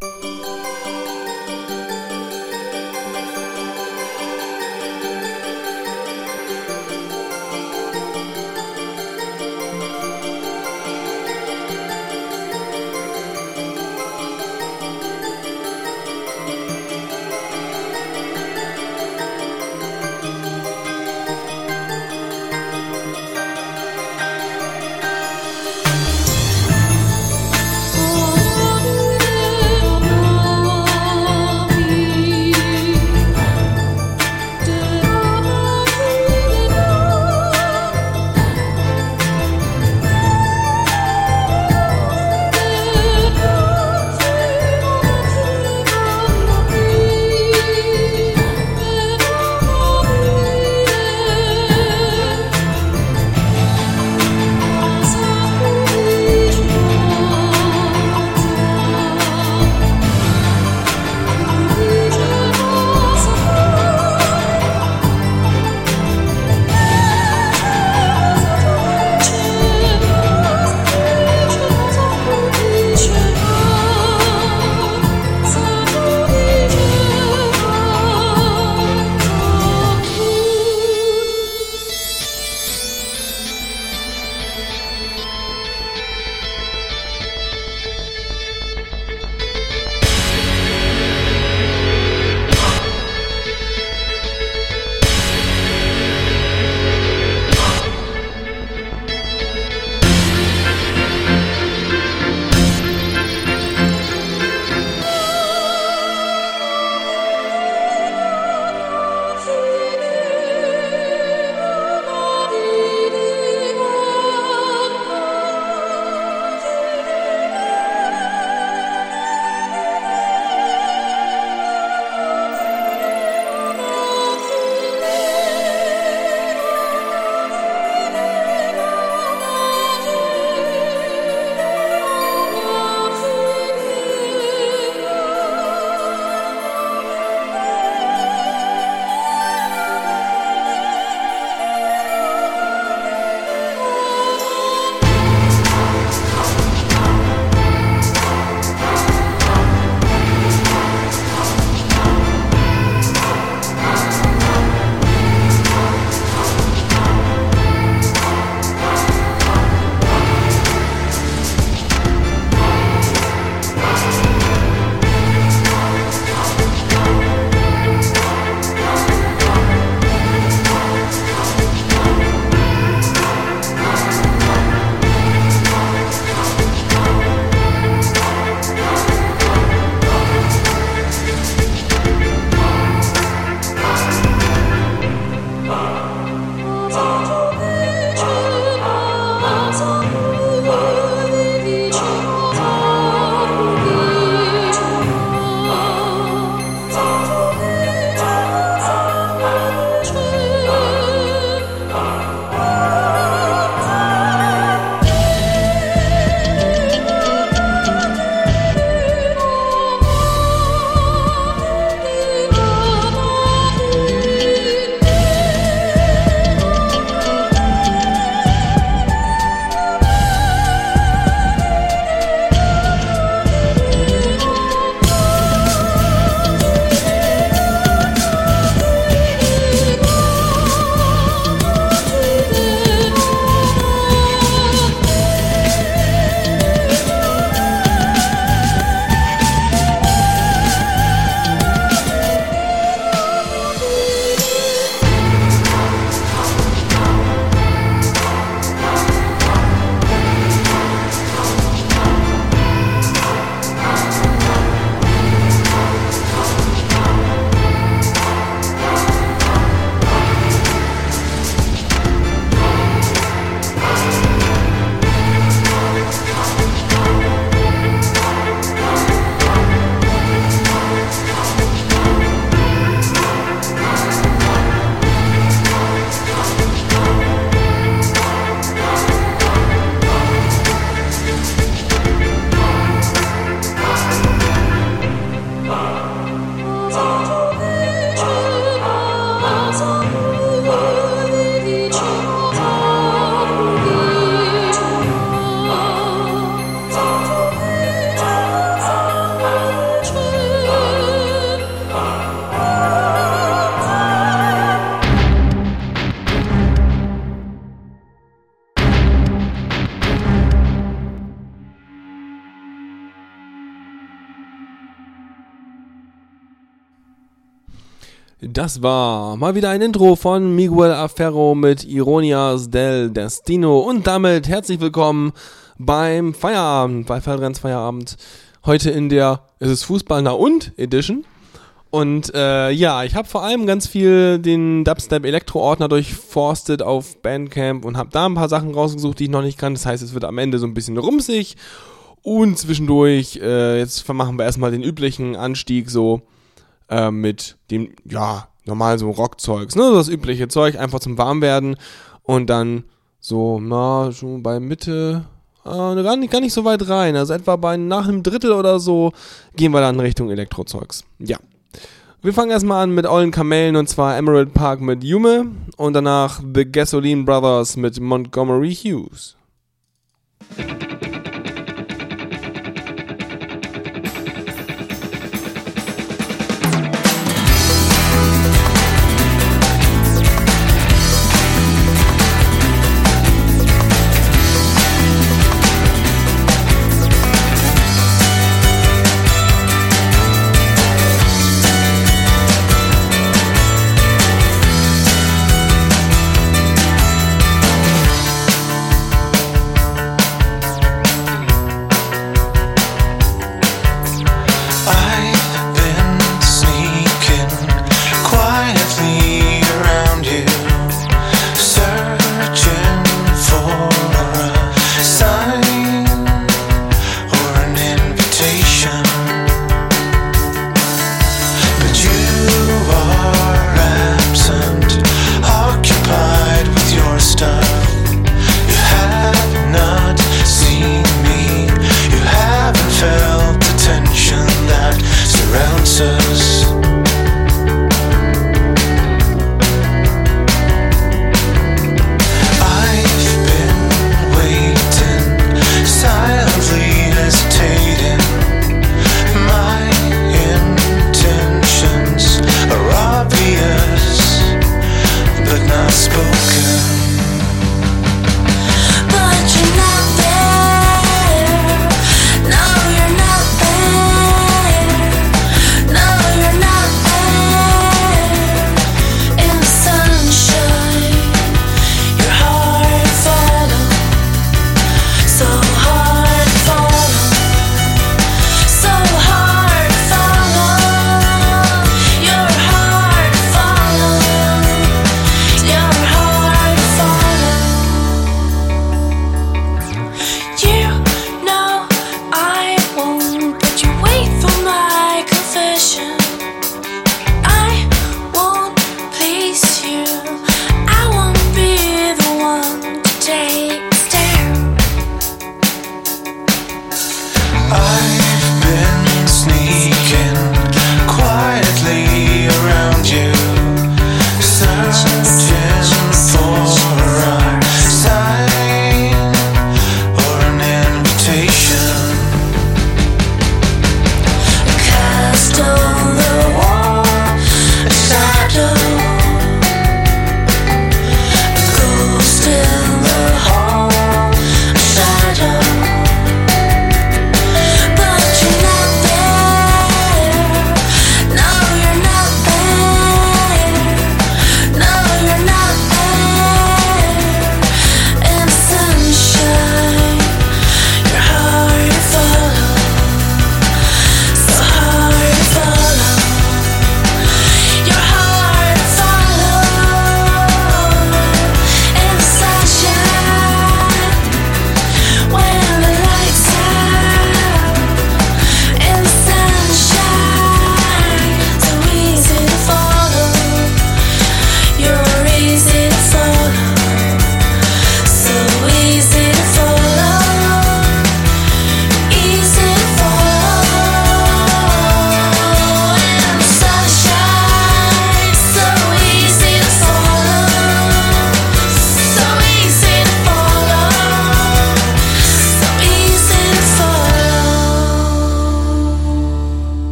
Oh Das war mal wieder ein Intro von Miguel Aferro mit Ironias del Destino und damit herzlich willkommen beim Feierabend, bei Feldrenns Feierabend. Heute in der, es ist Fußball na und Edition. Und äh, ja, ich habe vor allem ganz viel den Dubstep Elektro-Ordner durchforstet auf Bandcamp und habe da ein paar Sachen rausgesucht, die ich noch nicht kann. Das heißt, es wird am Ende so ein bisschen rumsig. Und zwischendurch, äh, jetzt machen wir erstmal den üblichen Anstieg so äh, mit dem, ja, normal so Rockzeugs, ne, das übliche Zeug, einfach zum Warmwerden und dann so, na, schon bei Mitte, äh, gar, nicht, gar nicht so weit rein, also etwa bei nach einem Drittel oder so gehen wir dann Richtung Elektrozeugs. Ja. Wir fangen erstmal an mit Ollen Kamellen und zwar Emerald Park mit Yume und danach The Gasoline Brothers mit Montgomery Hughes.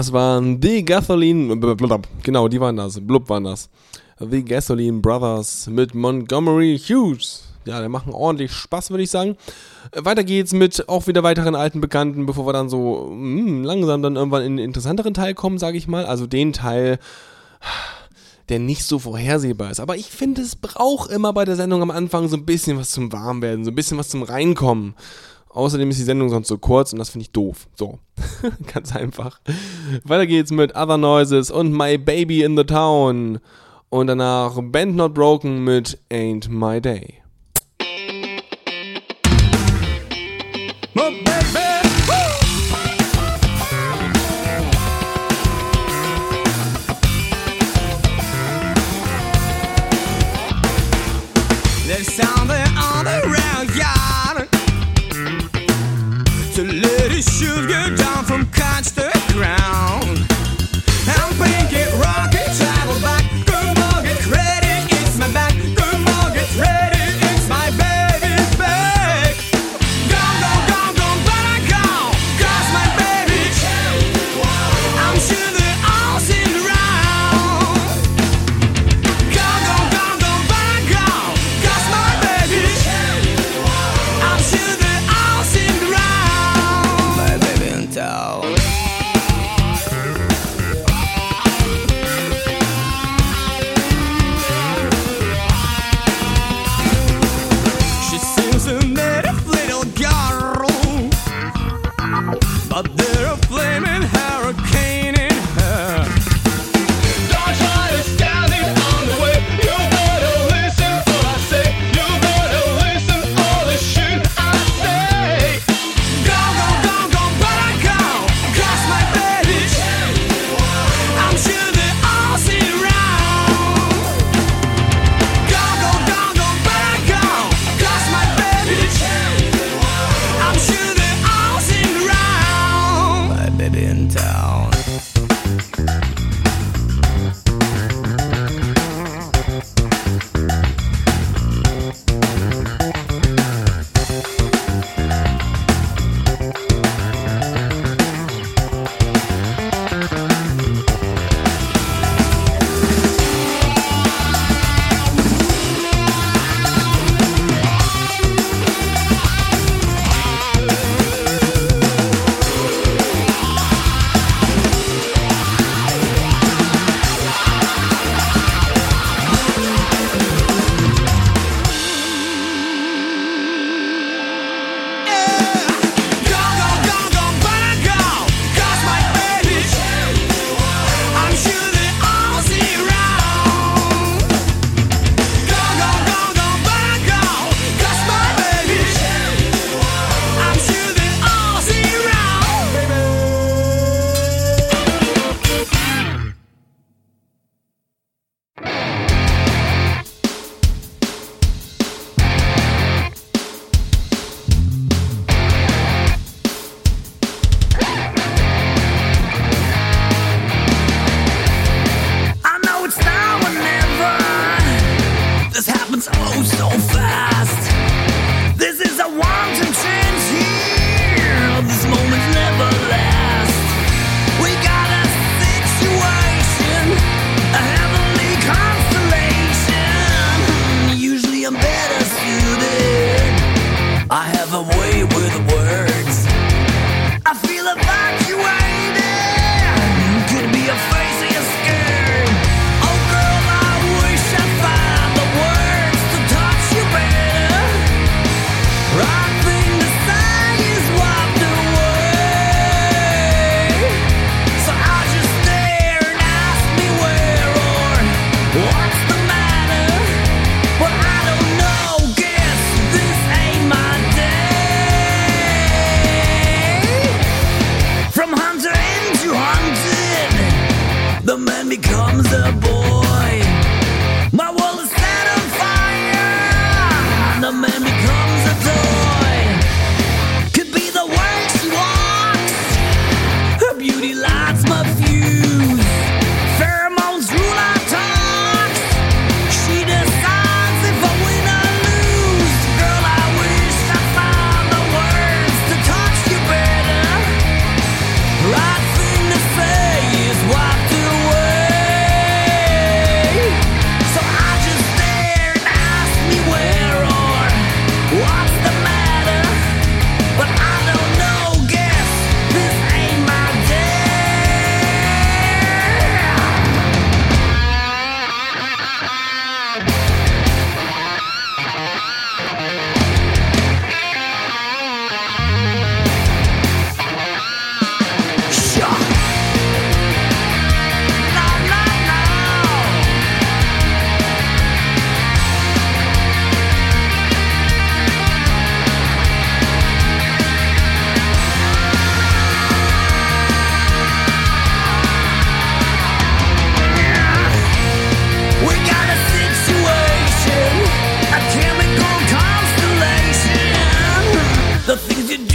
Das waren The Gasoline, genau, die waren das, blub waren das. The Gasoline Brothers mit Montgomery Hughes. Ja, die machen ordentlich Spaß, würde ich sagen. Weiter geht's mit auch wieder weiteren alten Bekannten, bevor wir dann so mh, langsam dann irgendwann in den interessanteren Teil kommen, sage ich mal. Also den Teil, der nicht so vorhersehbar ist. Aber ich finde, es braucht immer bei der Sendung am Anfang so ein bisschen was zum Warmwerden, so ein bisschen was zum Reinkommen. Außerdem ist die Sendung sonst so kurz und das finde ich doof. So, ganz einfach. Weiter geht's mit Other Noises und My Baby in the Town. Und danach Band Not Broken mit Ain't My Day. to let it shoot you down from constant the things you do.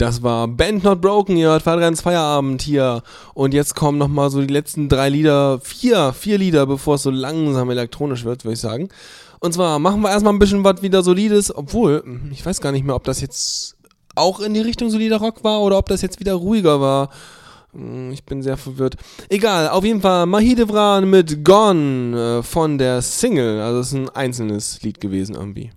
das war Band Not Broken, ihr hört Fahrradrenns Feierabend hier. Und jetzt kommen nochmal so die letzten drei Lieder, vier, vier Lieder, bevor es so langsam elektronisch wird, würde ich sagen. Und zwar machen wir erstmal ein bisschen was wieder Solides, obwohl, hm, ich weiß gar nicht mehr, ob das jetzt auch in die Richtung solider Rock war oder ob das jetzt wieder ruhiger war. Hm, ich bin sehr verwirrt. Egal, auf jeden Fall Mahidevran mit Gone äh, von der Single. Also es ist ein einzelnes Lied gewesen irgendwie.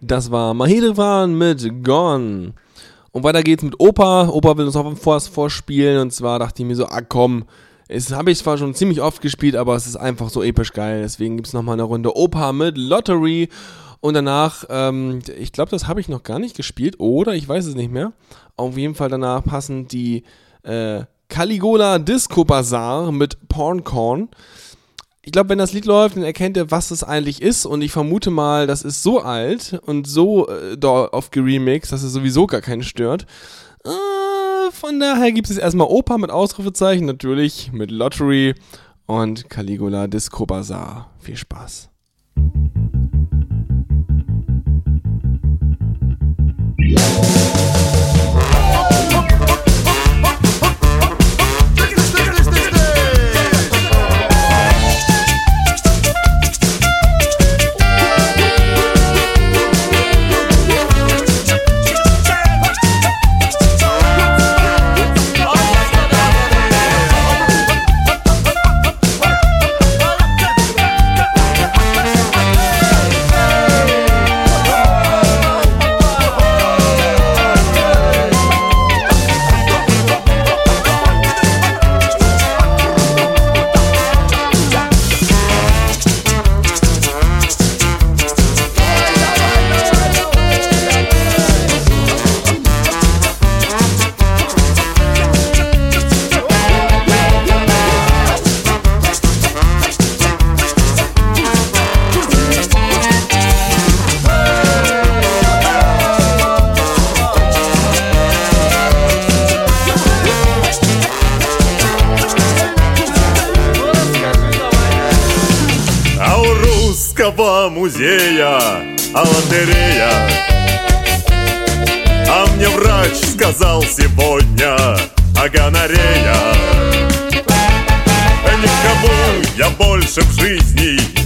Das war Mahedefan mit Gone. Und weiter geht's mit Opa. Opa will uns auch was vorspielen. Und zwar dachte ich mir so, ah komm, es habe ich zwar schon ziemlich oft gespielt, aber es ist einfach so episch geil. Deswegen gibt's nochmal eine Runde Opa mit Lottery. Und danach, ähm, ich glaube, das habe ich noch gar nicht gespielt. Oder ich weiß es nicht mehr. Auf jeden Fall danach passen die äh, Caligola Disco Bazaar mit Porncorn ich glaube, wenn das Lied läuft, dann erkennt er, was es eigentlich ist. Und ich vermute mal, das ist so alt und so äh, oft geremixed, dass es sowieso gar keinen stört. Äh, von daher gibt es erstmal Opa mit Ausrufezeichen, natürlich mit Lottery und Caligula Disco Bazaar. Viel Spaß. А русского музея а лотерея. А мне врач сказал сегодня о гонорея. Никому я больше в жизни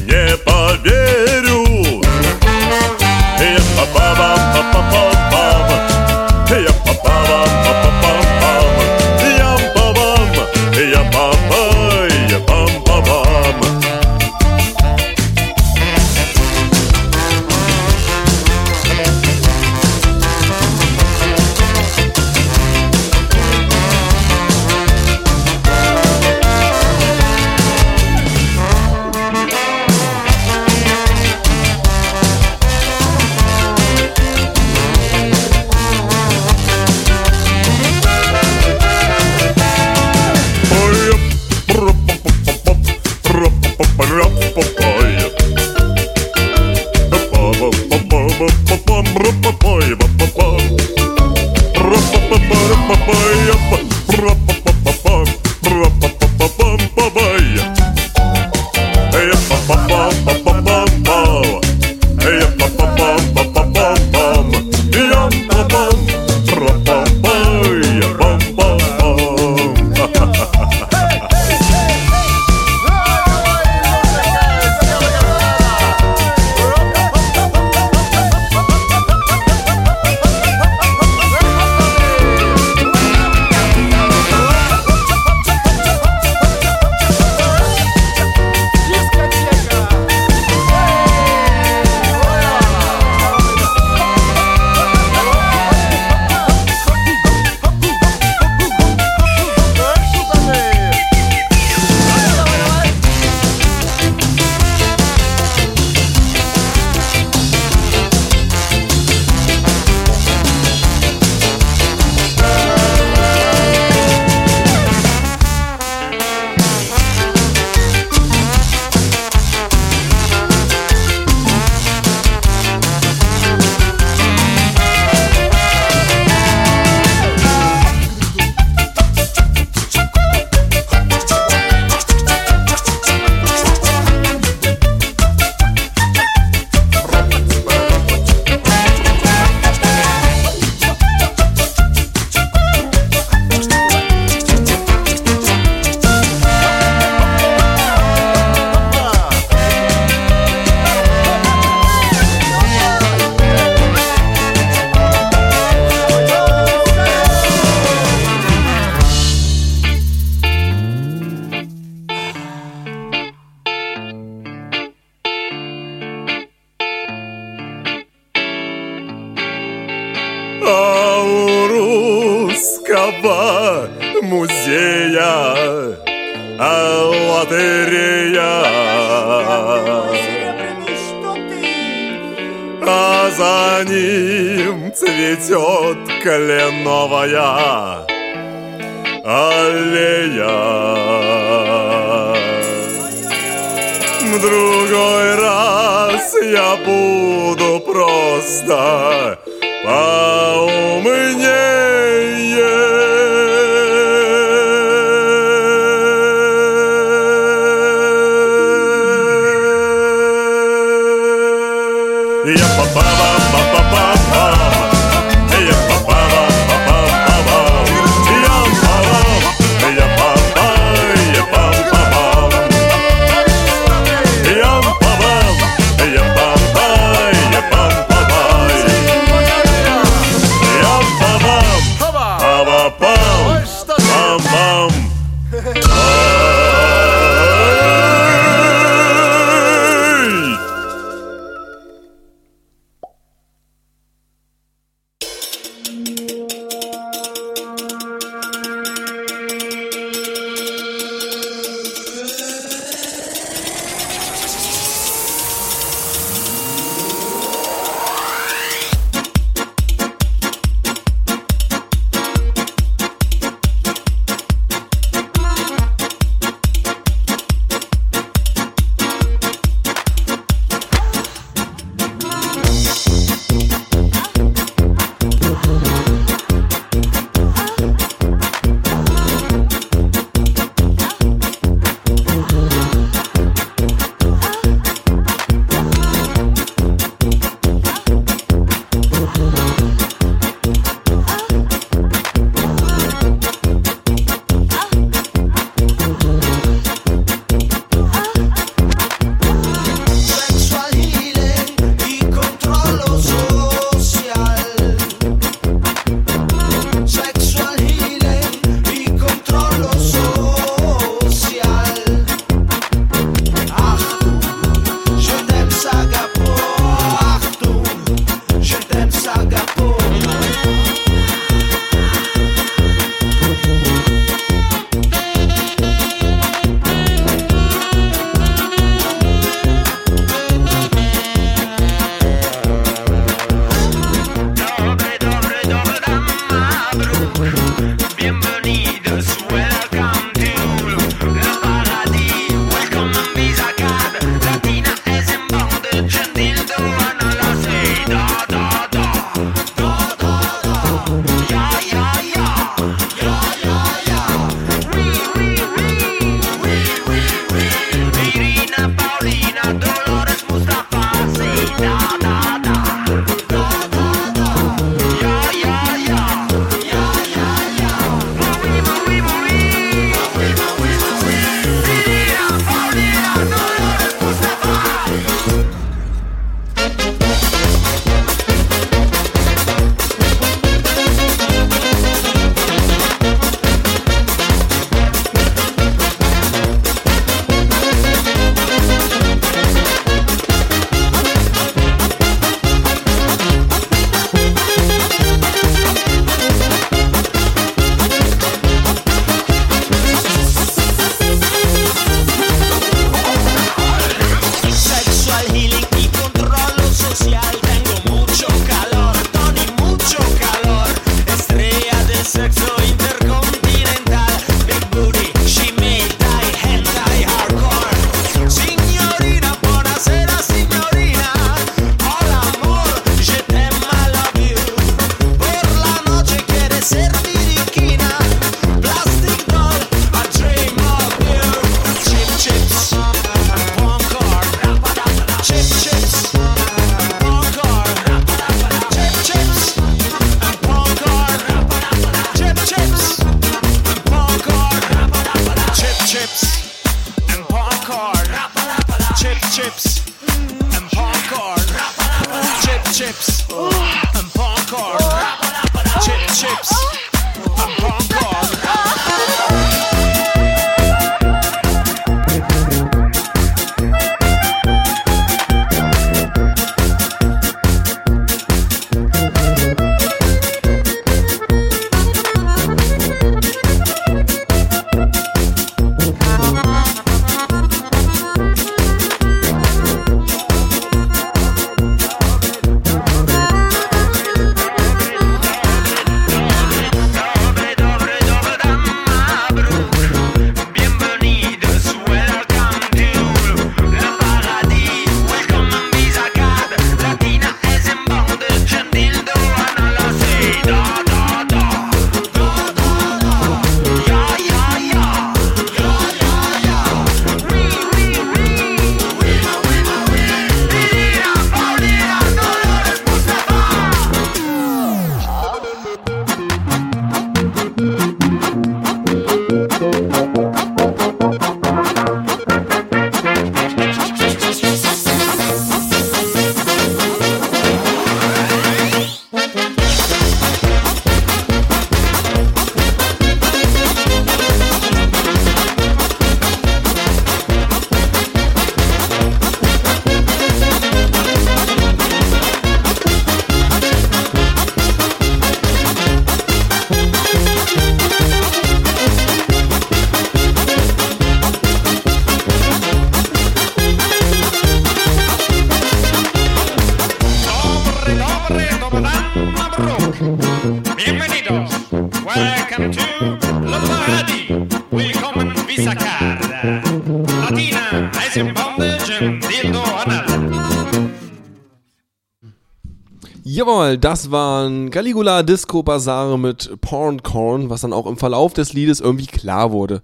Jawohl, das waren Caligula Disco Bazaar mit Porncorn, was dann auch im Verlauf des Liedes irgendwie klar wurde.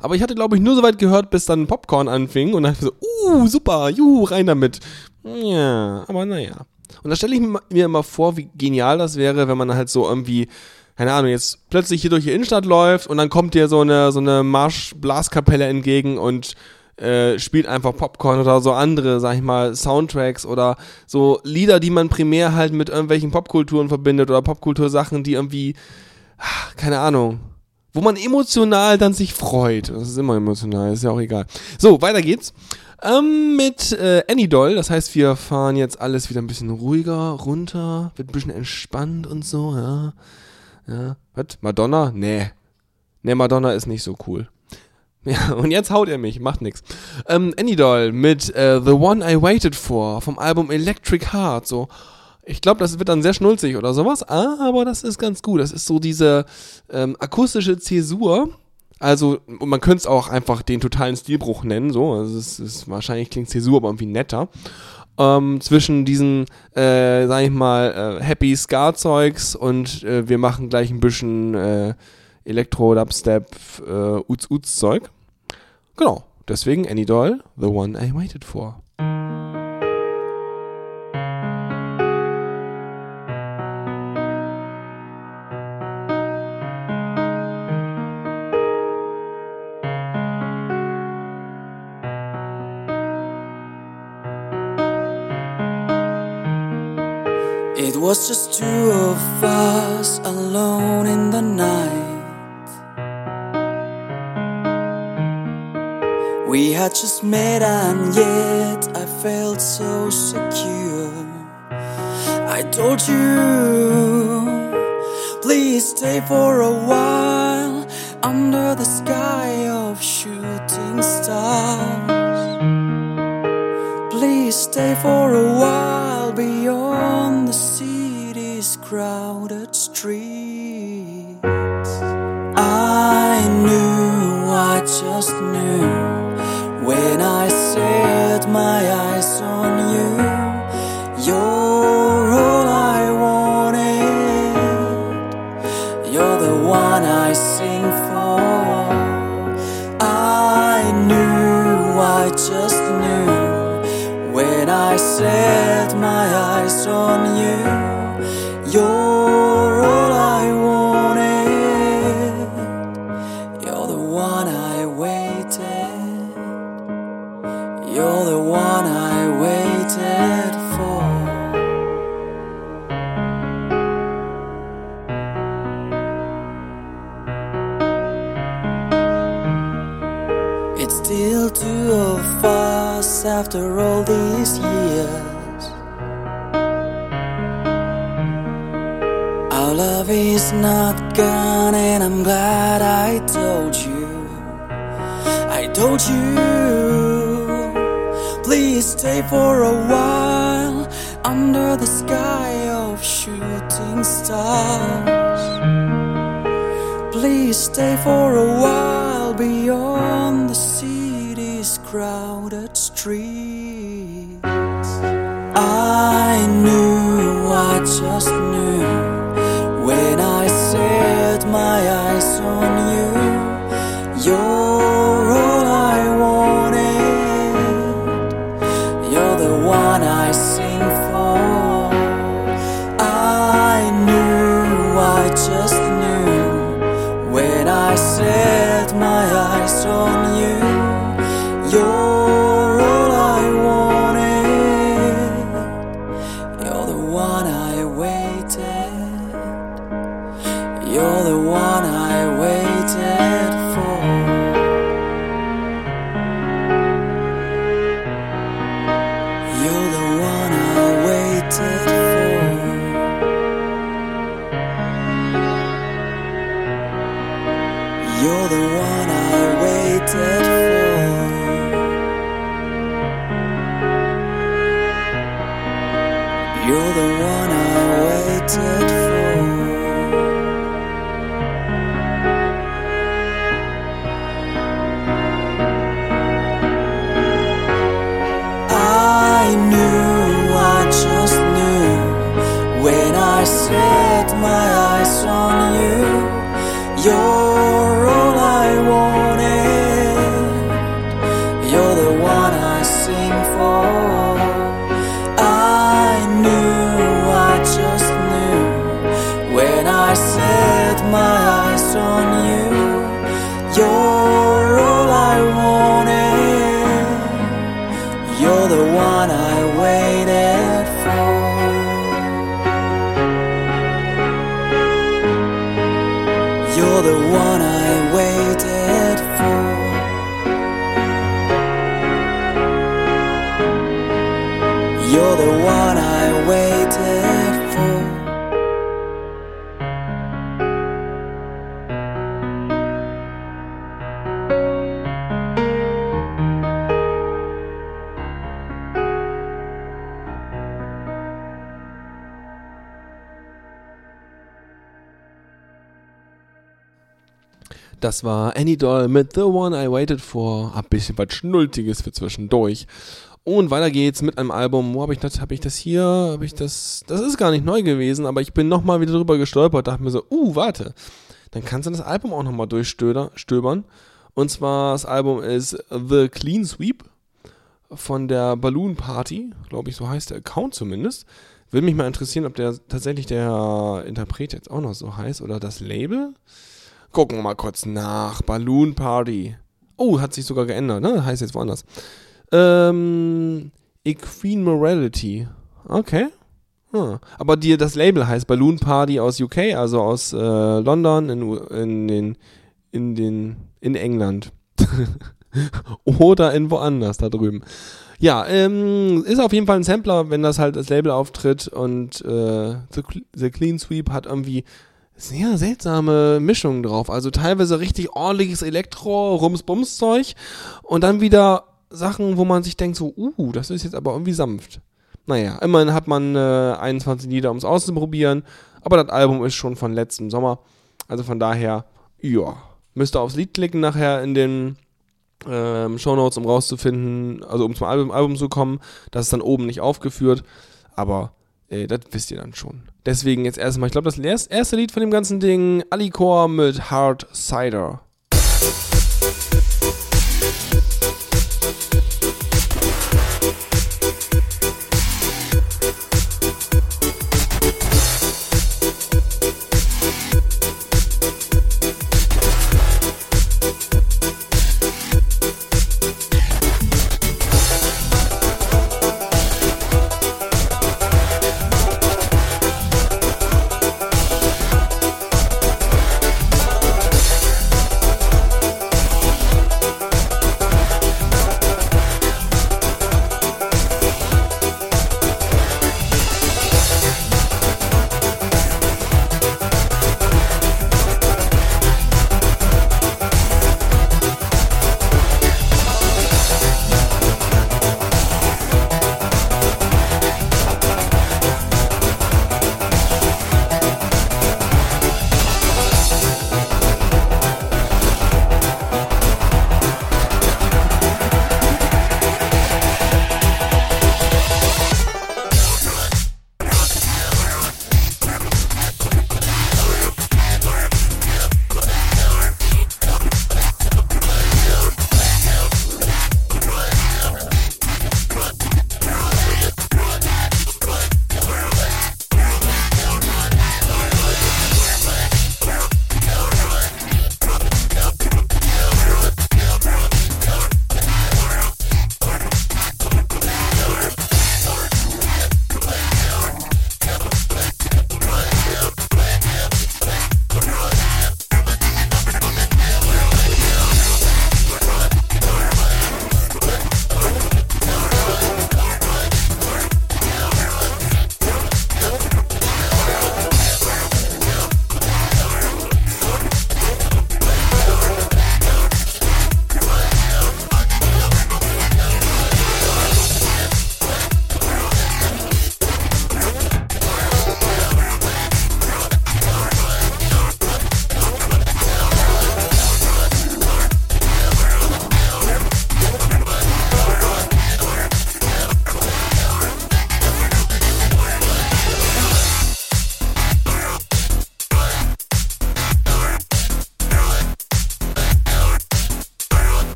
Aber ich hatte, glaube ich, nur so weit gehört, bis dann Popcorn anfing und dann so, uh, super, juhu, rein damit. Ja, aber naja. Und da stelle ich mir immer vor, wie genial das wäre, wenn man halt so irgendwie, keine Ahnung, jetzt plötzlich hier durch die Innenstadt läuft und dann kommt dir so eine, so eine Marsch-Blaskapelle entgegen und äh, spielt einfach Popcorn oder so andere, sag ich mal, Soundtracks oder so Lieder, die man primär halt mit irgendwelchen Popkulturen verbindet oder Popkultursachen, die irgendwie, ah, keine Ahnung, wo man emotional dann sich freut. Das ist immer emotional, ist ja auch egal. So, weiter geht's. Ähm, mit äh, Anydoll, das heißt, wir fahren jetzt alles wieder ein bisschen ruhiger runter, wird ein bisschen entspannt und so, ja. Ja. Was? Madonna? Nee. Nee, Madonna ist nicht so cool. Ja, und jetzt haut er mich, macht nix. Ähm, Anydoll mit äh, The One I Waited For vom Album Electric Heart, so. Ich glaube, das wird dann sehr schnulzig oder sowas, aber das ist ganz gut. Das ist so diese ähm, akustische Zäsur. Also, man könnte es auch einfach den totalen Stilbruch nennen, so. Also, es ist, wahrscheinlich klingt Zäsur aber irgendwie netter. Ähm, zwischen diesen, äh, sag ich mal, äh, Happy Ska-Zeugs und äh, wir machen gleich ein bisschen äh, Elektro, Dubstep, äh, Uts-Uts-Zeug. Genau, deswegen Anydoll, The One I Waited For. It was just two of us alone in the night. Had just met, and yet I felt so secure. I told you, please stay for a while under the sky of shooting stars. Please stay for a while for a while under the sky of shooting stars. Please stay for a while Das war Annie Doll mit The One I Waited For. Ein bisschen was Schnultiges für zwischendurch. Und weiter geht's mit einem Album. Wo habe ich das? Habe ich das hier? Habe ich das? Das ist gar nicht neu gewesen, aber ich bin nochmal wieder drüber gestolpert. Dachte mir so, uh, warte. Dann kannst du das Album auch nochmal durchstöbern. Und zwar, das Album ist The Clean Sweep von der Balloon Party. Glaube ich, so heißt der Account zumindest. Würde mich mal interessieren, ob der tatsächlich der Interpret jetzt auch noch so heißt oder das Label. Gucken wir mal kurz nach. Balloon Party. Oh, hat sich sogar geändert, ne? Heißt jetzt woanders. Ähm, Equine Morality. Okay. Hm. Aber die, das Label heißt Balloon Party aus UK, also aus äh, London in, in den in den in England. Oder in woanders da drüben. Ja, ähm, ist auf jeden Fall ein Sampler, wenn das halt das Label auftritt und äh, The Clean Sweep hat irgendwie sehr seltsame Mischungen drauf. Also teilweise richtig ordentliches Elektro, Rums-Bums-Zeug und dann wieder Sachen, wo man sich denkt so, uh, das ist jetzt aber irgendwie sanft. Naja, immerhin hat man äh, 21 Lieder, um es auszuprobieren, aber das Album ist schon von letztem Sommer. Also von daher, ja, müsst ihr aufs Lied klicken nachher in den ähm, Shownotes, um rauszufinden, also um zum Album, Album zu kommen. Das ist dann oben nicht aufgeführt, aber äh, das wisst ihr dann schon. Deswegen jetzt erstmal, ich glaube, das erst- erste Lied von dem ganzen Ding, Alicor mit Hard Cider.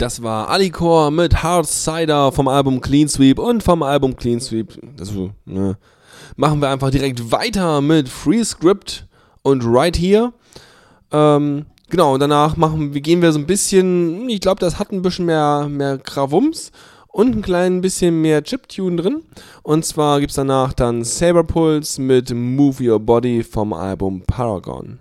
Das war Alicor mit Hard Cider vom Album Clean Sweep und vom Album Clean Sweep. Also, ne, machen wir einfach direkt weiter mit Free Script und Right Here. Ähm, genau, und danach machen, gehen wir so ein bisschen, ich glaube, das hat ein bisschen mehr, mehr Krawums und ein klein bisschen mehr Chiptune drin. Und zwar gibt es danach dann Saber Pulse mit Move Your Body vom Album Paragon.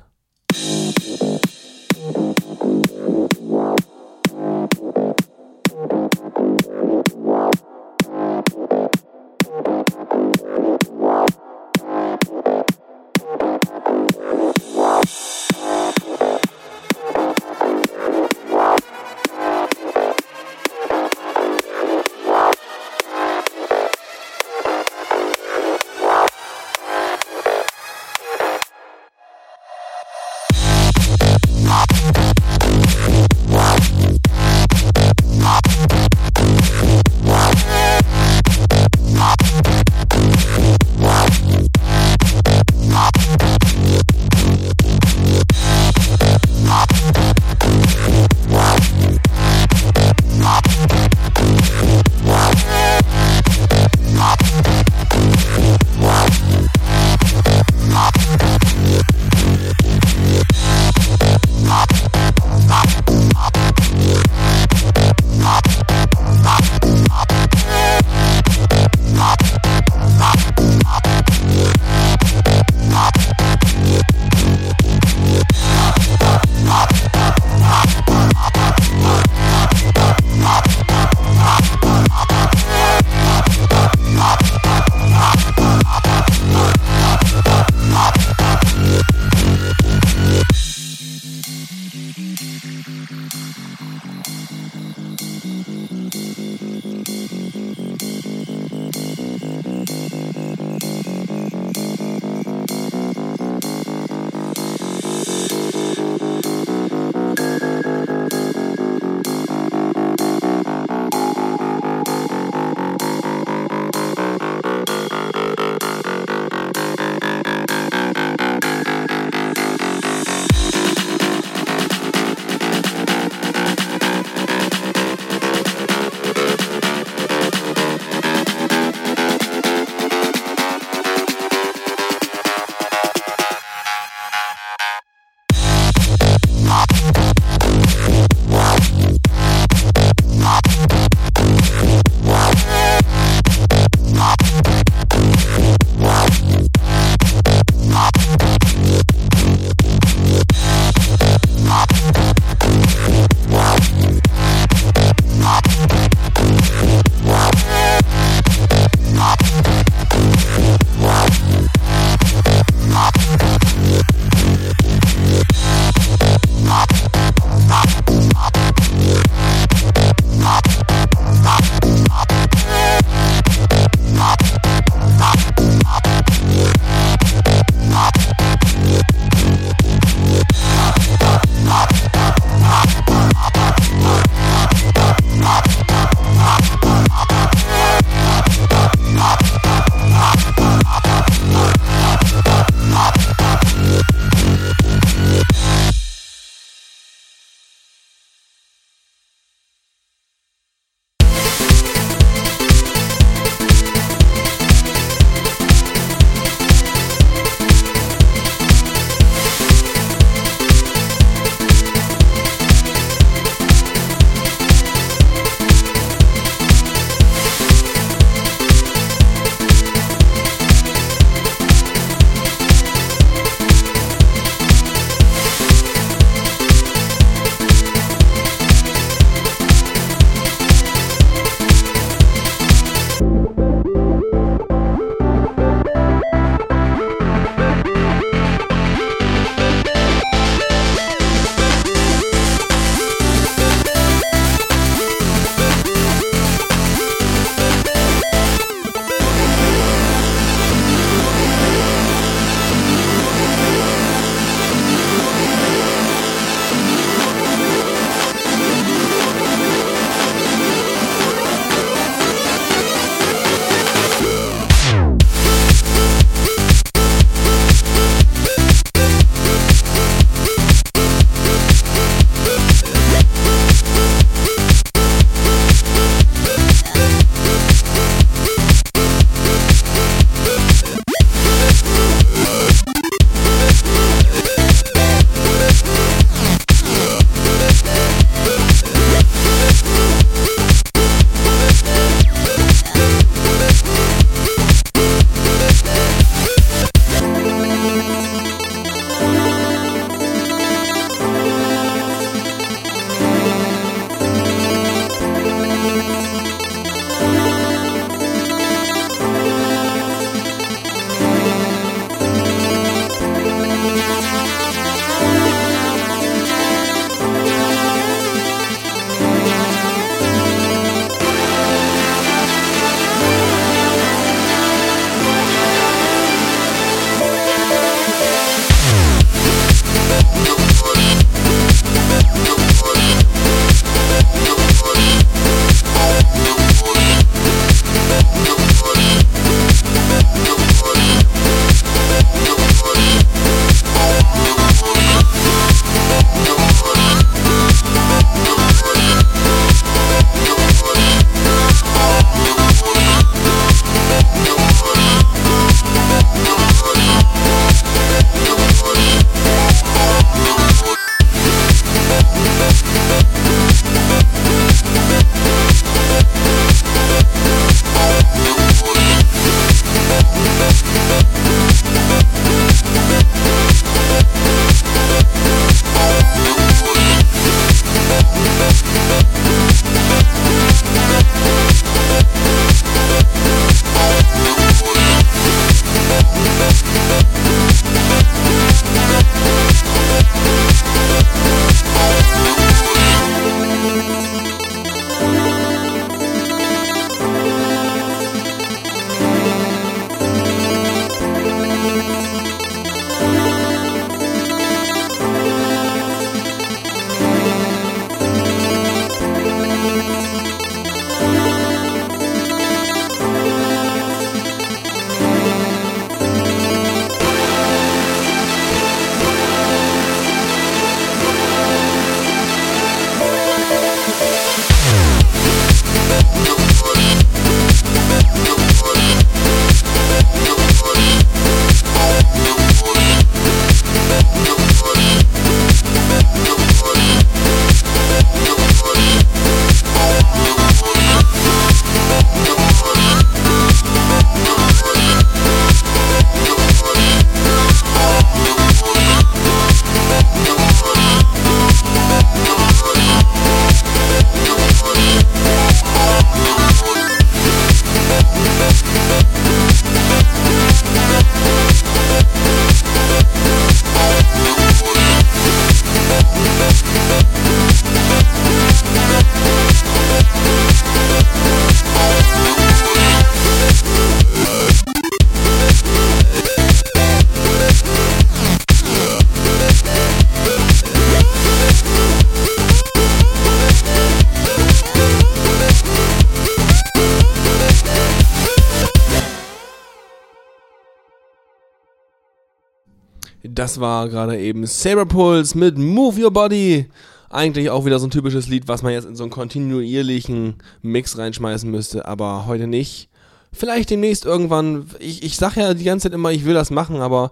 Das war gerade eben Saber Pulse mit Move Your Body. Eigentlich auch wieder so ein typisches Lied, was man jetzt in so einen kontinuierlichen Mix reinschmeißen müsste, aber heute nicht. Vielleicht demnächst irgendwann. Ich, ich sag ja die ganze Zeit immer, ich will das machen, aber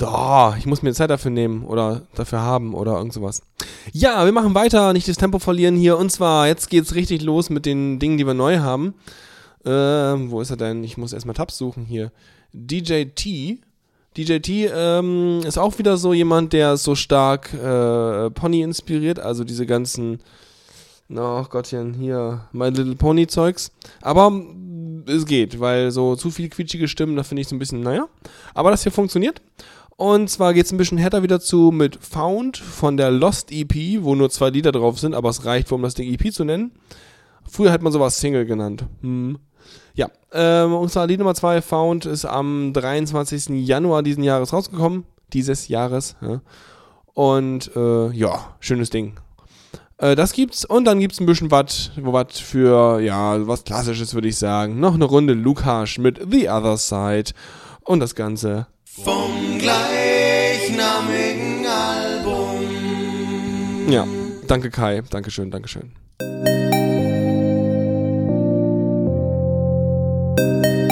oh, ich muss mir Zeit dafür nehmen oder dafür haben oder irgend sowas. Ja, wir machen weiter, nicht das Tempo verlieren hier. Und zwar, jetzt geht's richtig los mit den Dingen, die wir neu haben. Ähm, wo ist er denn? Ich muss erstmal Tabs suchen hier. DJ T. DJ T ähm, ist auch wieder so jemand, der so stark äh, Pony inspiriert, also diese ganzen, na oh Gottchen, hier, My Little Pony Zeugs. Aber mm, es geht, weil so zu viel quietschige Stimmen, da finde ich so ein bisschen, naja. Aber das hier funktioniert. Und zwar geht's ein bisschen härter wieder zu mit Found von der Lost EP, wo nur zwei Lieder drauf sind, aber es reicht, um das Ding EP zu nennen. Früher hat man sowas Single genannt. Hm. Ja, ähm, unser Lied Nummer 2, Found, ist am 23. Januar diesen Jahres rausgekommen. Dieses Jahres. Ja. Und äh, ja, schönes Ding. Äh, das gibt's. Und dann gibt's ein bisschen was, was für, ja, was Klassisches, würde ich sagen. Noch eine Runde Lukas mit The Other Side. Und das Ganze vom gleichnamigen Album. Ja, danke Kai. Dankeschön, Dankeschön. Música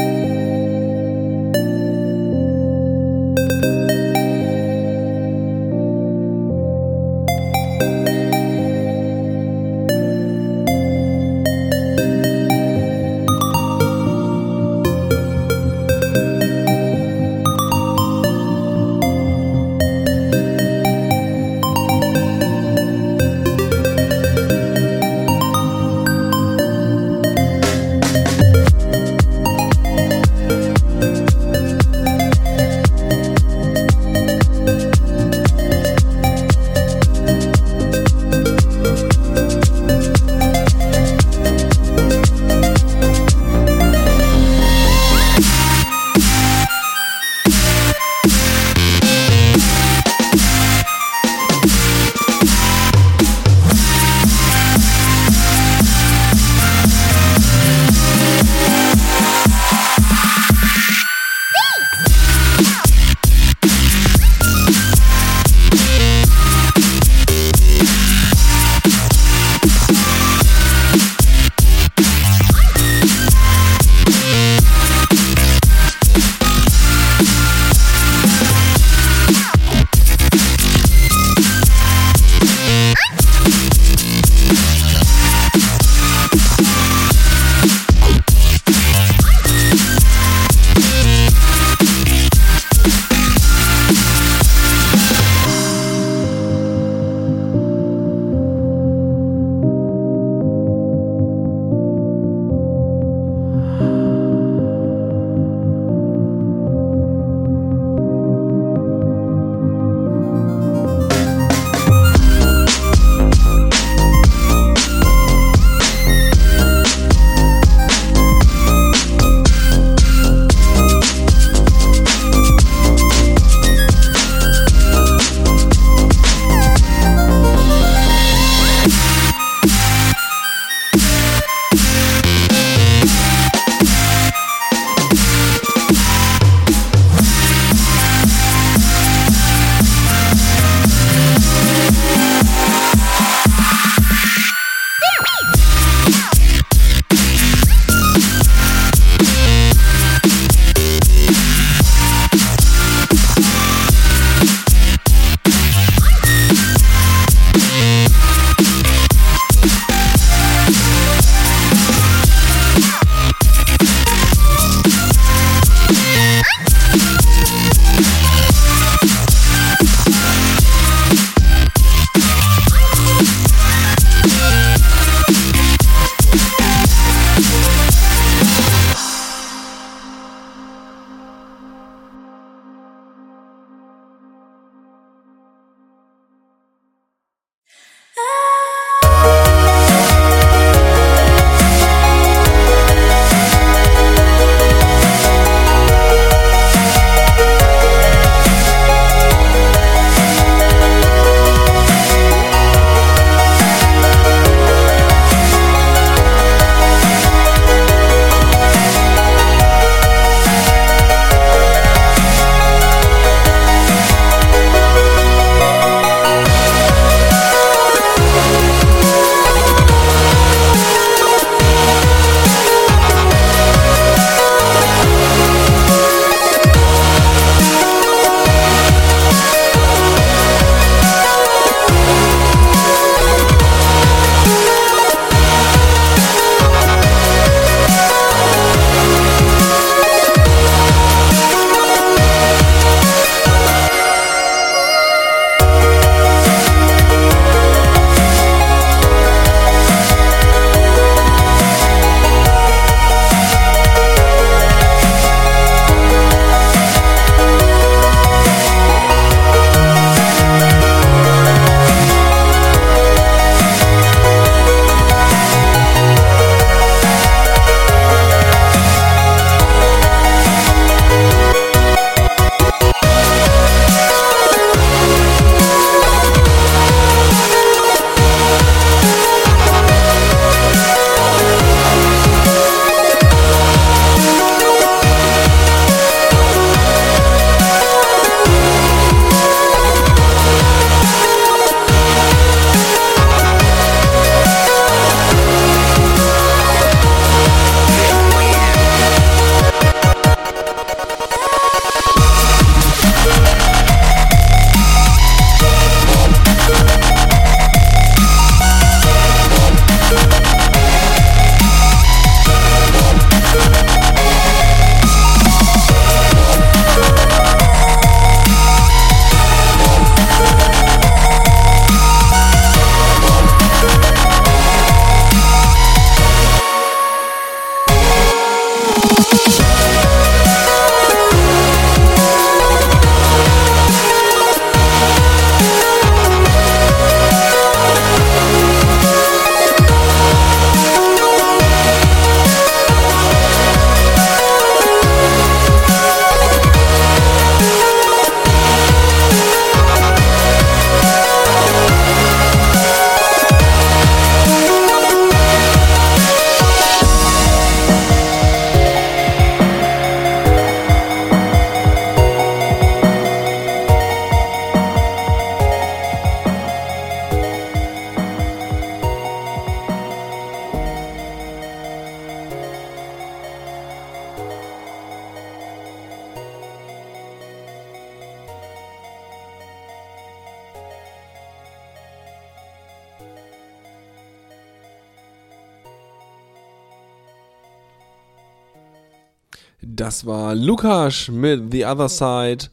Das war Lukas mit The Other Side.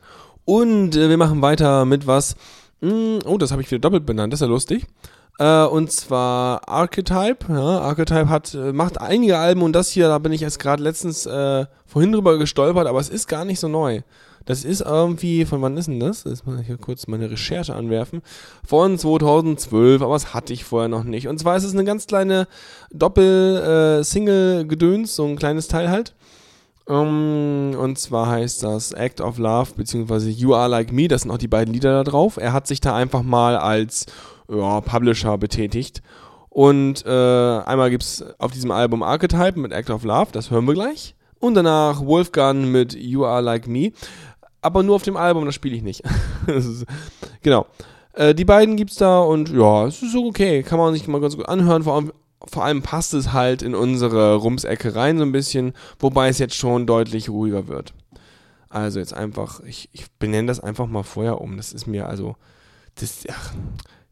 Und äh, wir machen weiter mit was. Hm, oh, das habe ich wieder doppelt benannt. Das ist ja lustig. Äh, und zwar Archetype. Ja, Archetype hat, äh, macht einige Alben und das hier, da bin ich erst gerade letztens äh, vorhin drüber gestolpert, aber es ist gar nicht so neu. Das ist irgendwie, von wann ist denn das? Jetzt muss ich hier kurz meine Recherche anwerfen. Von 2012, aber das hatte ich vorher noch nicht. Und zwar ist es eine ganz kleine Doppel-Single-Gedöns, so ein kleines Teil halt. Um, und zwar heißt das Act of Love beziehungsweise You Are Like Me. Das sind auch die beiden Lieder da drauf. Er hat sich da einfach mal als ja, Publisher betätigt. Und äh, einmal gibt es auf diesem Album Archetype mit Act of Love, das hören wir gleich. Und danach Wolfgang mit You Are Like Me. Aber nur auf dem Album, das spiele ich nicht. Genau. Äh, die beiden gibt's da und ja, es ist so okay. Kann man sich mal ganz gut anhören. Vor allem, vor allem passt es halt in unsere Rumsecke rein so ein bisschen, wobei es jetzt schon deutlich ruhiger wird. Also jetzt einfach, ich, ich benenne das einfach mal vorher um. Das ist mir also, das, ach,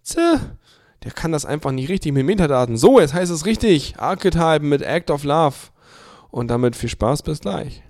tse, der kann das einfach nicht richtig mit Metadaten. So, jetzt heißt es richtig. Archetype mit Act of Love. Und damit viel Spaß, bis gleich.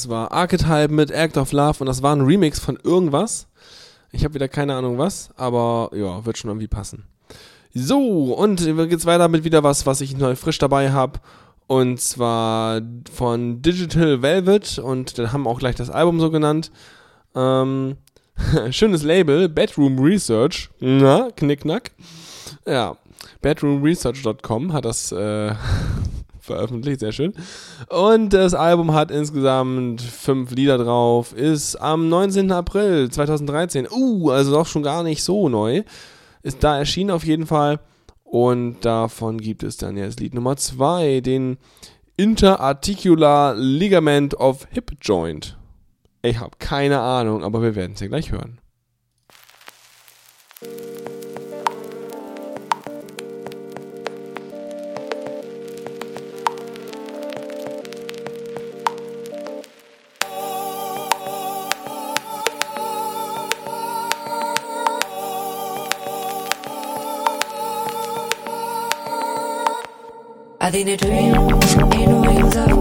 Das war Archetype mit Act of Love und das war ein Remix von irgendwas. Ich habe wieder keine Ahnung was, aber ja, wird schon irgendwie passen. So, und geht's weiter mit wieder was, was ich neu frisch dabei habe. Und zwar von Digital Velvet und dann haben auch gleich das Album so genannt. Ähm, schönes Label, Bedroom Research. Na, knickknack. Ja, bedroomresearch.com hat das äh, veröffentlicht, sehr schön. Und das Album hat insgesamt fünf Lieder drauf, ist am 19. April 2013, uh, also doch schon gar nicht so neu, ist da erschienen auf jeden Fall. Und davon gibt es dann jetzt Lied Nummer 2, den Interarticular Ligament of Hip Joint. Ich habe keine Ahnung, aber wir werden es ja gleich hören. I think a dream in wings of.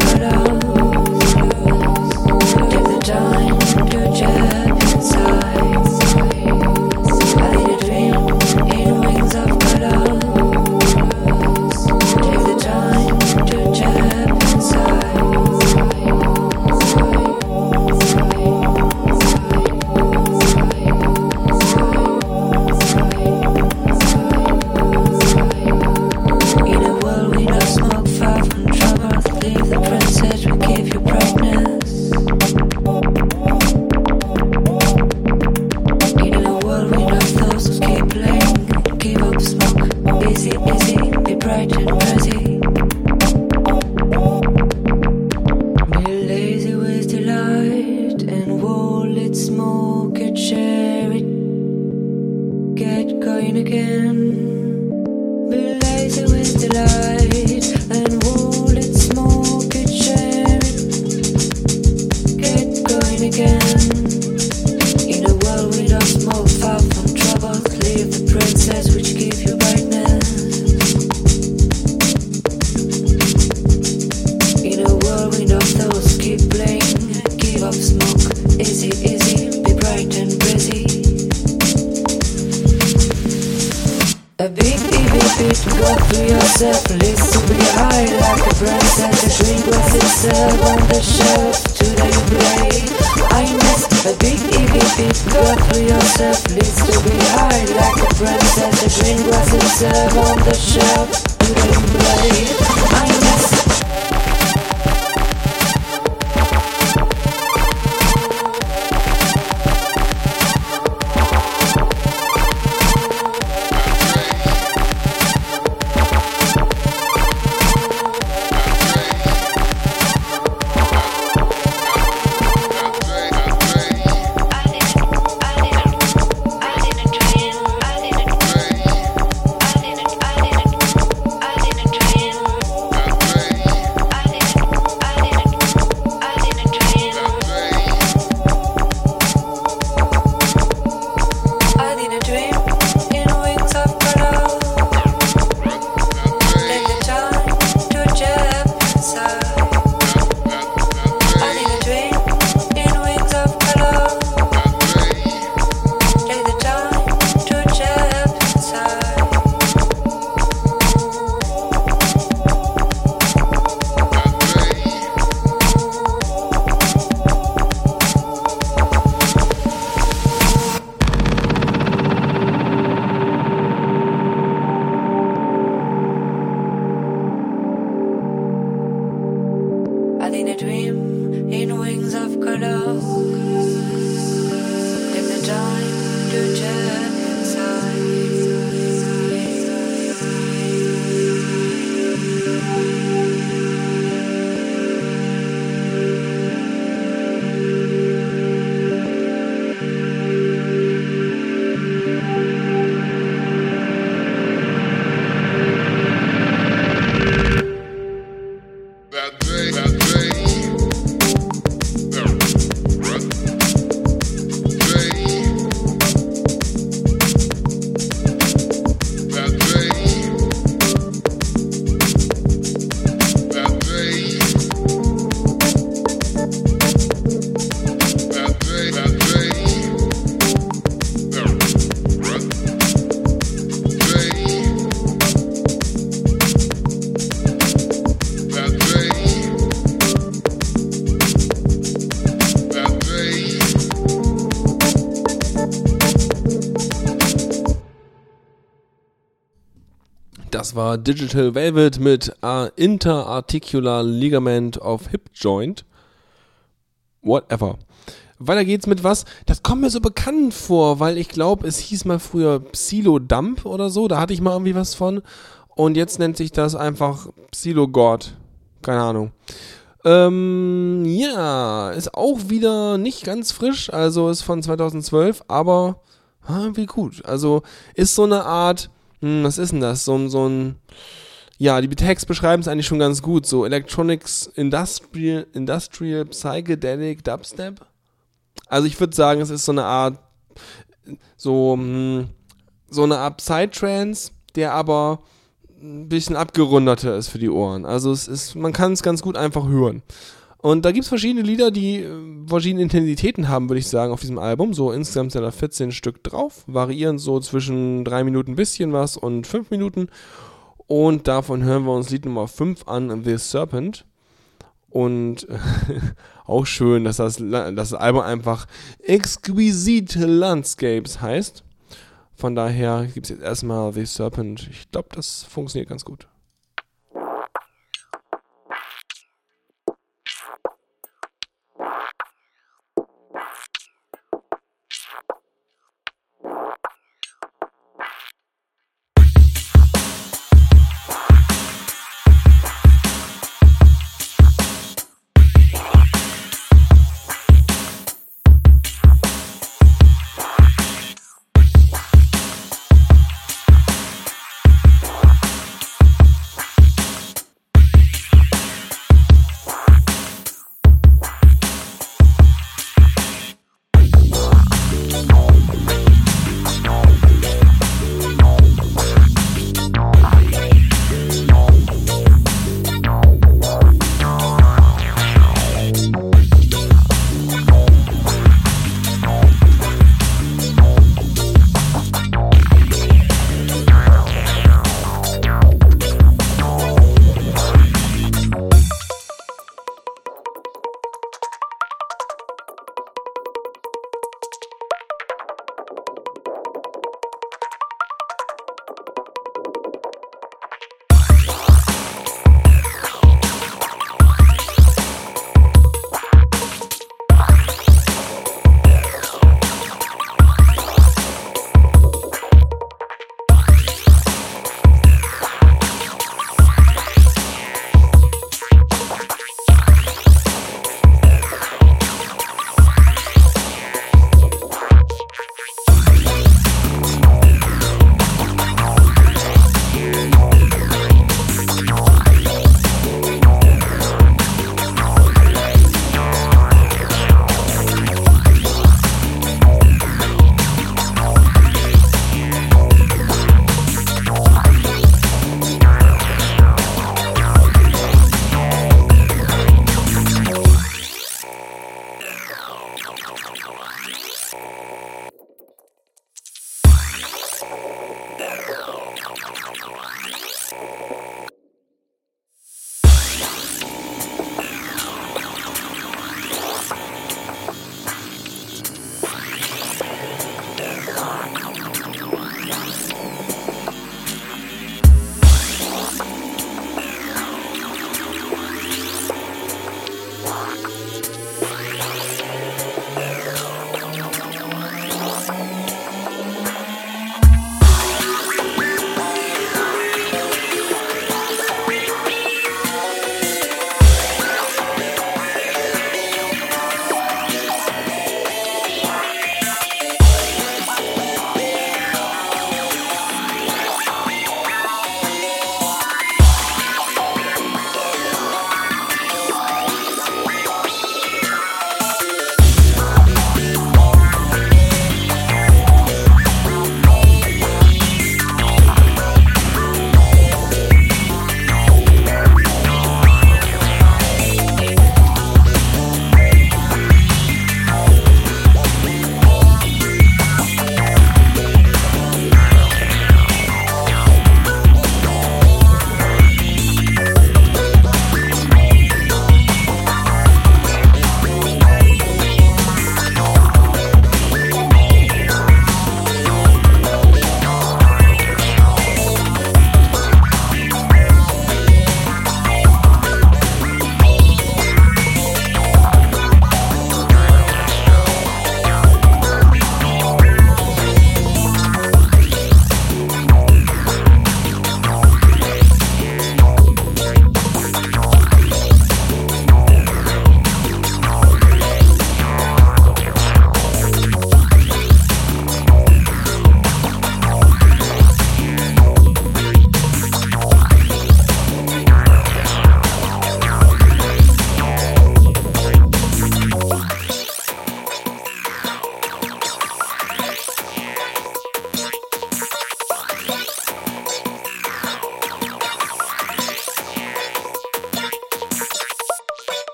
Take the time to jab Das war Digital Velvet mit Interarticular Ligament of Hip Joint. Whatever. Weiter geht's mit was? Das kommt mir so bekannt vor, weil ich glaube, es hieß mal früher Psilo Dump oder so. Da hatte ich mal irgendwie was von. Und jetzt nennt sich das einfach Psilo God. Keine Ahnung. Ähm, ja, ist auch wieder nicht ganz frisch, also ist von 2012, aber ah, wie gut. Also ist so eine Art, hm, was ist denn das? So, so ein, ja, die Tags beschreiben es eigentlich schon ganz gut. So Electronics Industrial, Industrial Psychedelic Dubstep. Also ich würde sagen, es ist so eine Art, so, hm, so eine Art Psytrance, der aber ein bisschen abgerundeter ist für die Ohren. Also es ist, man kann es ganz gut einfach hören. Und da gibt es verschiedene Lieder, die äh, verschiedene Intensitäten haben, würde ich sagen, auf diesem Album. So insgesamt sind da 14 Stück drauf, variieren so zwischen 3 Minuten bisschen was und 5 Minuten. Und davon hören wir uns Lied Nummer 5 an, The Serpent. Und auch schön, dass das, dass das Album einfach Exquisite Landscapes heißt. Von daher gibt es jetzt erstmal The Serpent. Ich glaube, das funktioniert ganz gut.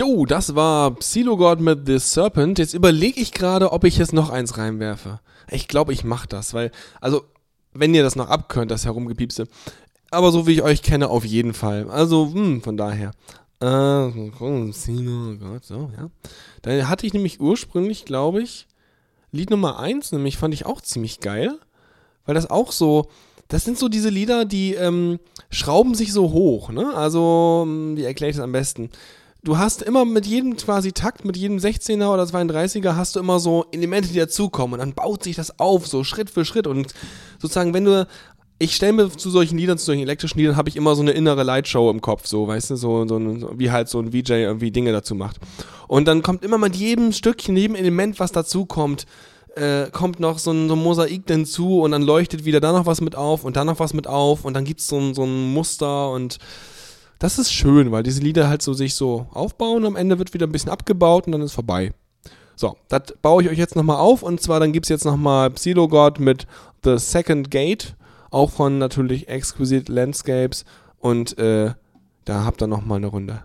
Jo, das war Psilogod mit The Serpent. Jetzt überlege ich gerade, ob ich jetzt noch eins reinwerfe. Ich glaube, ich mache das, weil, also, wenn ihr das noch abkönnt, das Herumgepiepse. Aber so wie ich euch kenne, auf jeden Fall. Also, hm, von daher. Äh, Psilogod, so, ja. Da hatte ich nämlich ursprünglich, glaube ich, Lied Nummer eins, nämlich fand ich auch ziemlich geil, weil das auch so, das sind so diese Lieder, die ähm, schrauben sich so hoch, ne? Also, hm, wie erkläre ich das am besten? Du hast immer mit jedem quasi Takt, mit jedem 16er oder 32er hast du immer so Elemente, die dazukommen und dann baut sich das auf, so Schritt für Schritt und sozusagen, wenn du ich stelle mir zu solchen Liedern, zu solchen elektrischen Liedern, habe ich immer so eine innere Lightshow im Kopf, so, weißt du, so, so wie halt so ein VJ irgendwie Dinge dazu macht. Und dann kommt immer mit jedem Stückchen, jedem Element, was dazu kommt, äh, kommt noch so ein, so ein Mosaik hinzu und dann leuchtet wieder da noch was mit auf und da noch was mit auf und dann gibt's so so ein Muster und das ist schön, weil diese Lieder halt so sich so aufbauen, am Ende wird wieder ein bisschen abgebaut und dann ist vorbei. So, das baue ich euch jetzt nochmal auf und zwar dann gibt's jetzt nochmal Psilogod mit The Second Gate, auch von natürlich Exquisite Landscapes und äh, da habt ihr nochmal eine Runde.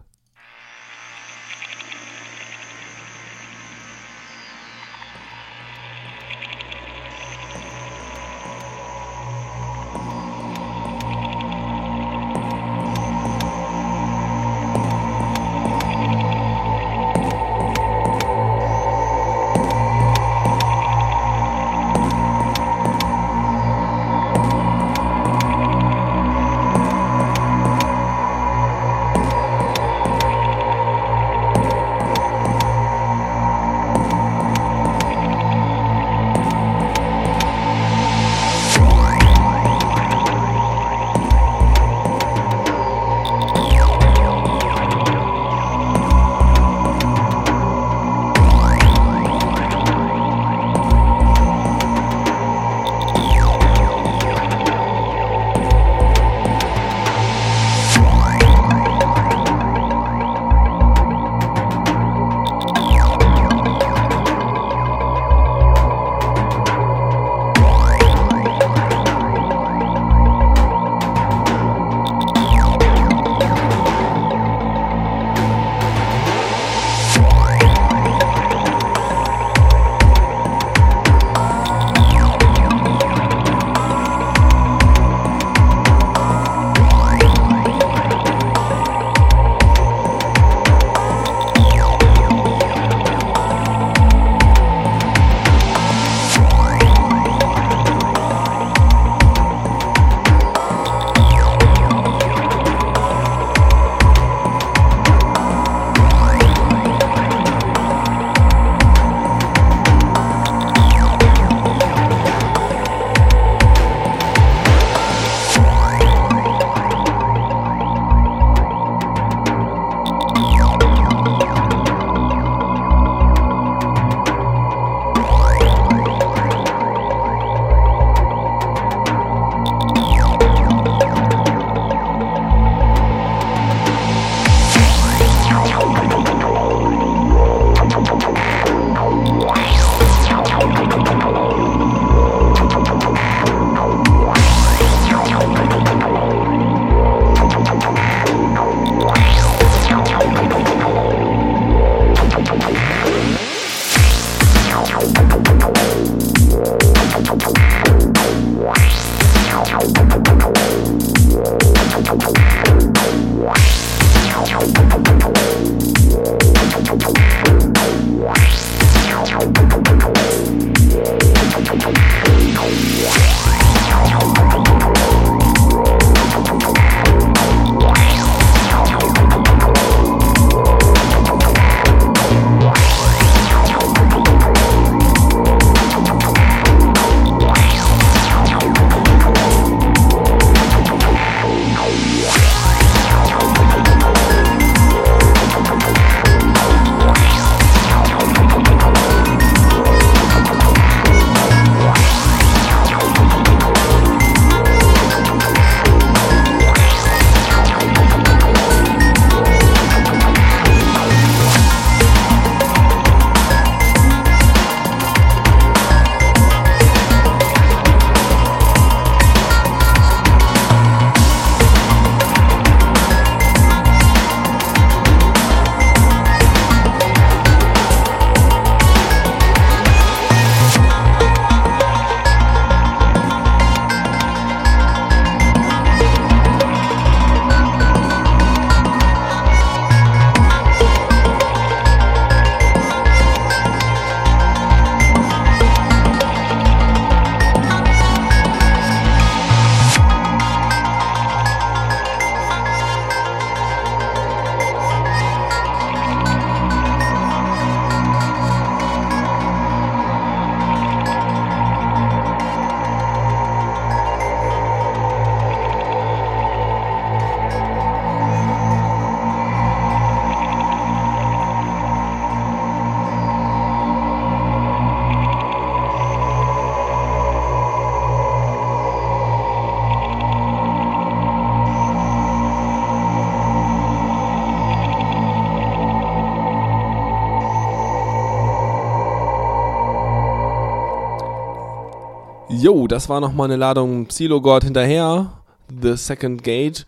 Jo, das war nochmal eine Ladung Psylogod hinterher. The Second Gate.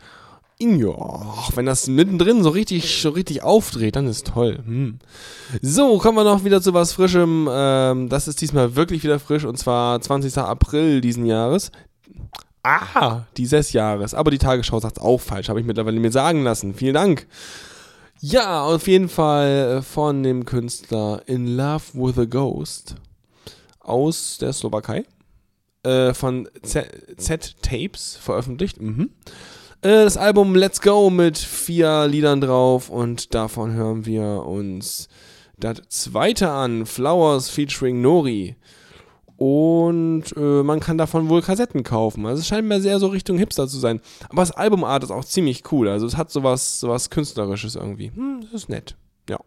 Ja, wenn das mittendrin so richtig, so richtig aufdreht, dann ist toll. Hm. So, kommen wir noch wieder zu was Frischem. Ähm, das ist diesmal wirklich wieder frisch und zwar 20. April diesen Jahres. Ah, dieses Jahres. Aber die Tagesschau sagt auch falsch, habe ich mittlerweile mir sagen lassen. Vielen Dank. Ja, auf jeden Fall von dem Künstler In Love with a Ghost aus der Slowakei. Äh, von Z-Tapes veröffentlicht. Mhm. Äh, das Album Let's Go mit vier Liedern drauf und davon hören wir uns das zweite an, Flowers featuring Nori. Und äh, man kann davon wohl Kassetten kaufen. Also es scheint mir sehr so Richtung Hipster zu sein. Aber das Albumart ist auch ziemlich cool. Also es hat sowas, sowas Künstlerisches irgendwie. Hm, das ist nett. Ja.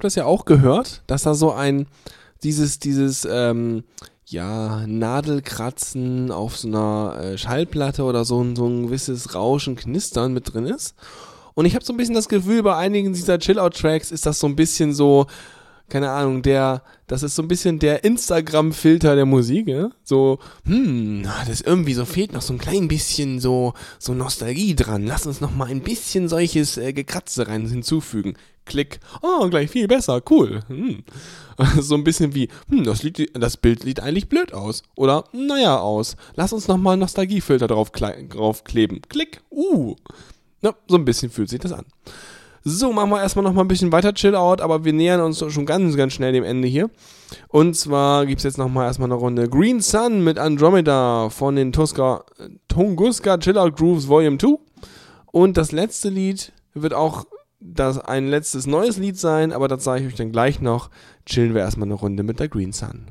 Habt das ja auch gehört, dass da so ein, dieses, dieses, ähm, ja, Nadelkratzen auf so einer äh, Schallplatte oder so, so ein gewisses Rauschen, Knistern mit drin ist. Und ich habe so ein bisschen das Gefühl, bei einigen dieser Chill-Out-Tracks ist das so ein bisschen so, keine Ahnung, der, das ist so ein bisschen der Instagram-Filter der Musik, ja? So, hm, na, das irgendwie so fehlt noch so ein klein bisschen so, so Nostalgie dran. Lass uns noch mal ein bisschen solches äh, Gekratze rein hinzufügen. Klick, oh, gleich viel besser, cool. Hm. So ein bisschen wie, hm, das, Lied, das Bild sieht eigentlich blöd aus. Oder, naja, aus. Lass uns noch mal einen Nostalgiefilter draufkleben. Klick, uh. Ja, so ein bisschen fühlt sich das an. So, machen wir erstmal noch mal ein bisschen weiter Chill-Out, aber wir nähern uns schon ganz, ganz schnell dem Ende hier. Und zwar gibt es jetzt noch mal erstmal eine Runde Green Sun mit Andromeda von den Tuska, Tunguska Chill-Out Grooves Volume 2. Und das letzte Lied wird auch das ein letztes neues Lied sein, aber das sage ich euch dann gleich noch. Chillen wir erstmal eine Runde mit der Green Sun.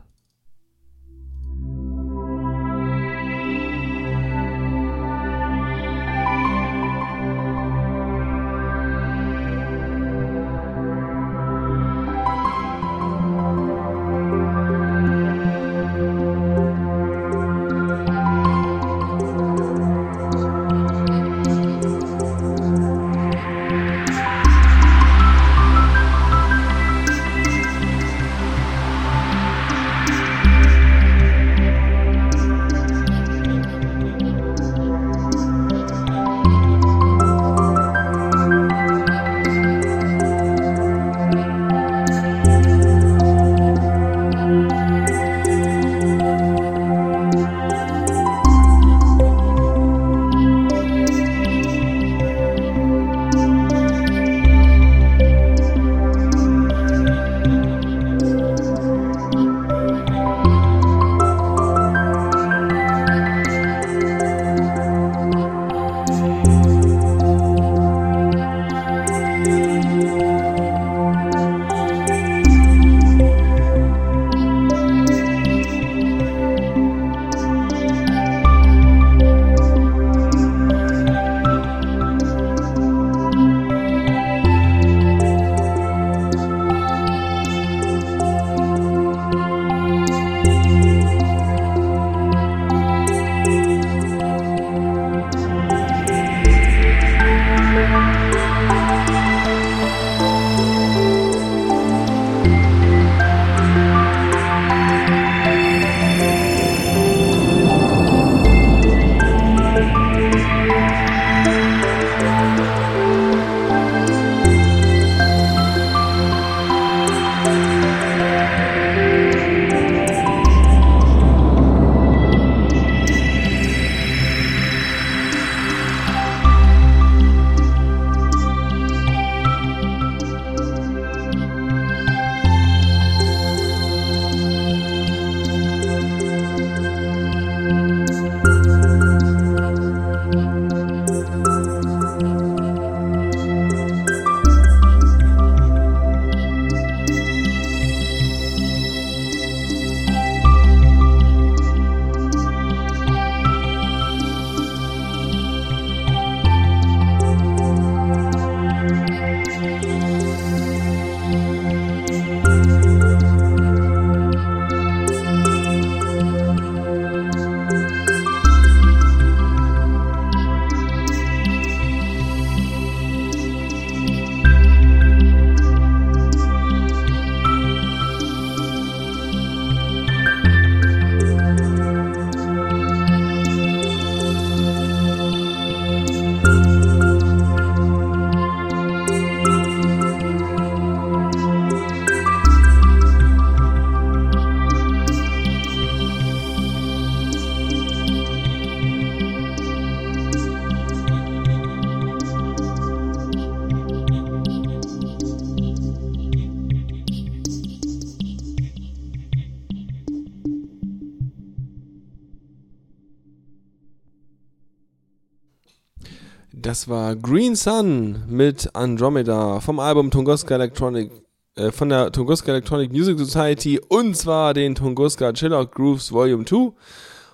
Das war Green Sun mit Andromeda vom Album Tunguska Electronic, äh, von der Tunguska Electronic Music Society und zwar den Tunguska Chill Out Grooves Volume 2.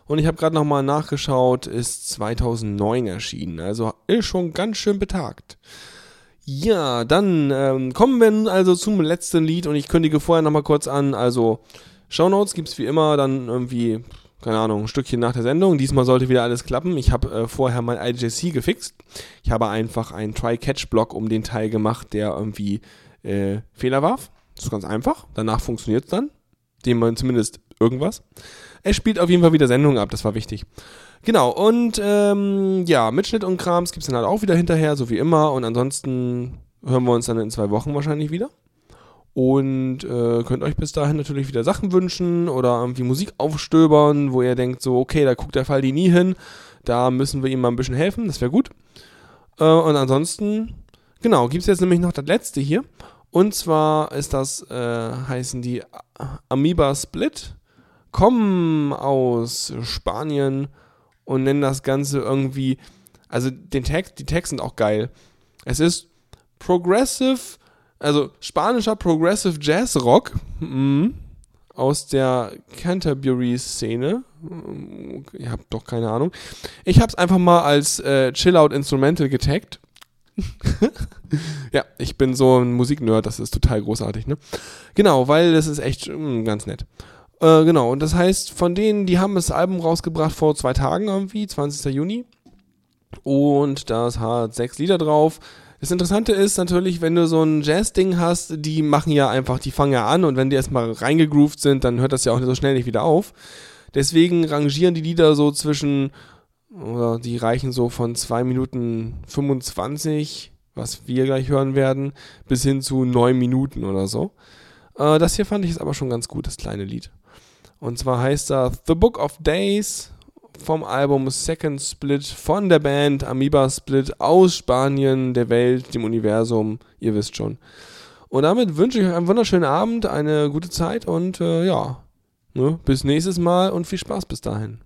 Und ich habe gerade nochmal nachgeschaut, ist 2009 erschienen, also ist schon ganz schön betagt. Ja, dann ähm, kommen wir nun also zum letzten Lied und ich kündige vorher nochmal kurz an. Also, Shownotes gibt es wie immer dann irgendwie, keine Ahnung, ein Stückchen nach der Sendung. Diesmal sollte wieder alles klappen. Ich habe äh, vorher mein IJC gefixt. Ich habe einfach einen Try-Catch-Block um den Teil gemacht, der irgendwie äh, Fehler warf. Das ist ganz einfach. Danach funktioniert es dann. Dem man zumindest irgendwas. Es spielt auf jeden Fall wieder Sendungen ab, das war wichtig. Genau, und ähm, ja, Mitschnitt und Krams gibt es dann halt auch wieder hinterher, so wie immer. Und ansonsten hören wir uns dann in zwei Wochen wahrscheinlich wieder. Und äh, könnt euch bis dahin natürlich wieder Sachen wünschen oder irgendwie Musik aufstöbern, wo ihr denkt, so, okay, da guckt der Faldi nie hin. Da müssen wir ihm mal ein bisschen helfen, das wäre gut. Äh, und ansonsten, genau, gibt es jetzt nämlich noch das letzte hier. Und zwar ist das, äh, heißen die Amoeba Split, kommen aus Spanien und nennen das Ganze irgendwie, also den Text, die Texte sind auch geil. Es ist Progressive, also spanischer Progressive Jazz Rock mhm, aus der Canterbury-Szene. Ihr habt doch keine Ahnung. Ich habe es einfach mal als äh, Chill-Out Instrumental getaggt. ja, ich bin so ein Musiknerd, das ist total großartig, ne? Genau, weil das ist echt mh, ganz nett. Äh, genau, und das heißt, von denen, die haben das Album rausgebracht vor zwei Tagen irgendwie, 20. Juni. Und das hat sechs Lieder drauf. Das Interessante ist natürlich, wenn du so ein Jazz-Ding hast, die machen ja einfach, die fangen ja an und wenn die erstmal reingegroovt sind, dann hört das ja auch so schnell nicht wieder auf. Deswegen rangieren die Lieder so zwischen, oder die reichen so von 2 Minuten 25, was wir gleich hören werden, bis hin zu 9 Minuten oder so. Äh, das hier fand ich ist aber schon ganz gut, das kleine Lied. Und zwar heißt das The Book of Days vom Album Second Split von der Band Amoeba Split aus Spanien, der Welt, dem Universum, ihr wisst schon. Und damit wünsche ich euch einen wunderschönen Abend, eine gute Zeit und äh, ja, ne, bis nächstes Mal und viel Spaß bis dahin.